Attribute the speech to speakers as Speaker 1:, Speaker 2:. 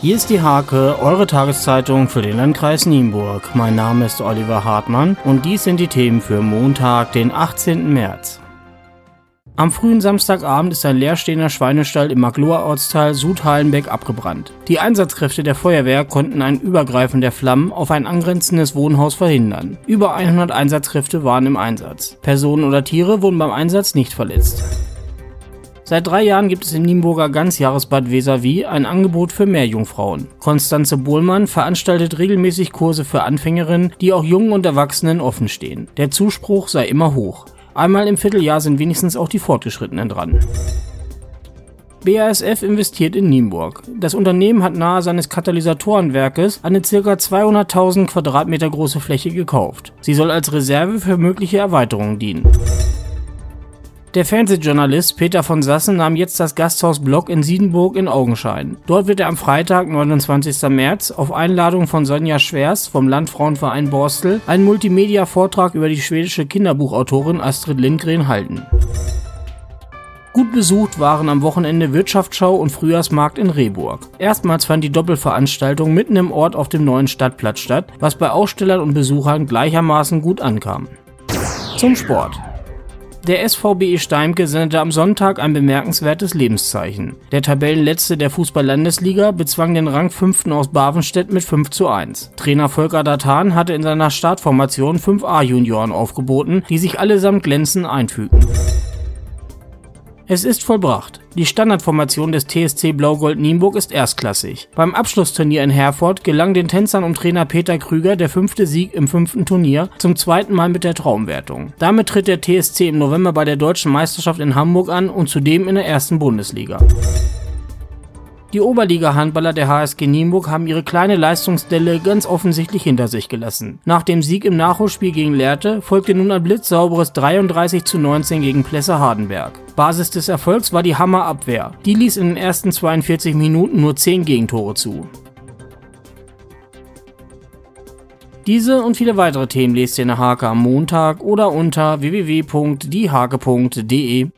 Speaker 1: Hier ist die Hake, eure Tageszeitung für den Landkreis Nienburg. Mein Name ist Oliver Hartmann und dies sind die Themen für Montag, den 18. März. Am frühen Samstagabend ist ein leerstehender Schweinestall im Magloa Ortsteil Sudhalenbeck abgebrannt. Die Einsatzkräfte der Feuerwehr konnten ein Übergreifen der Flammen auf ein angrenzendes Wohnhaus verhindern. Über 100 Einsatzkräfte waren im Einsatz. Personen oder Tiere wurden beim Einsatz nicht verletzt. Seit drei Jahren gibt es im Nienburger Ganzjahresbad Weserwie ein Angebot für Meerjungfrauen. Konstanze Bohlmann veranstaltet regelmäßig Kurse für Anfängerinnen, die auch Jungen und Erwachsenen offen stehen. Der Zuspruch sei immer hoch. Einmal im Vierteljahr sind wenigstens auch die Fortgeschrittenen dran. BASF investiert in Nienburg. Das Unternehmen hat nahe seines Katalysatorenwerkes eine ca. 200.000 Quadratmeter große Fläche gekauft. Sie soll als Reserve für mögliche Erweiterungen dienen. Der Fernsehjournalist Peter von Sassen nahm jetzt das Gasthaus Block in Siedenburg in Augenschein. Dort wird er am Freitag, 29. März, auf Einladung von Sonja Schwers vom Landfrauenverein Borstel einen Multimedia-Vortrag über die schwedische Kinderbuchautorin Astrid Lindgren halten. Gut besucht waren am Wochenende Wirtschaftsschau und Frühjahrsmarkt in Rehburg. Erstmals fand die Doppelveranstaltung mitten im Ort auf dem neuen Stadtplatz statt, was bei Ausstellern und Besuchern gleichermaßen gut ankam. Zum Sport. Der SVBE Steimke sendete am Sonntag ein bemerkenswertes Lebenszeichen. Der Tabellenletzte der Fußball-Landesliga bezwang den Rang 5. aus Bavenstedt mit 5 zu 1. Trainer Volker Datan hatte in seiner Startformation 5 A-Junioren aufgeboten, die sich allesamt glänzend einfügten. Es ist vollbracht. Die Standardformation des TSC Blau-Gold Nienburg ist erstklassig. Beim Abschlussturnier in Herford gelang den Tänzern um Trainer Peter Krüger der fünfte Sieg im fünften Turnier, zum zweiten Mal mit der Traumwertung. Damit tritt der TSC im November bei der deutschen Meisterschaft in Hamburg an und zudem in der ersten Bundesliga. Die Oberliga-Handballer der HSG Nienburg haben ihre kleine Leistungsdelle ganz offensichtlich hinter sich gelassen. Nach dem Sieg im Nachholspiel gegen Lehrte folgte nun ein blitzsauberes 33 zu 19 gegen Plesse Hardenberg. Basis des Erfolgs war die Hammerabwehr. Die ließ in den ersten 42 Minuten nur 10 Gegentore zu. Diese und viele weitere Themen lest ihr in der Hake am Montag oder unter www.diehake.de.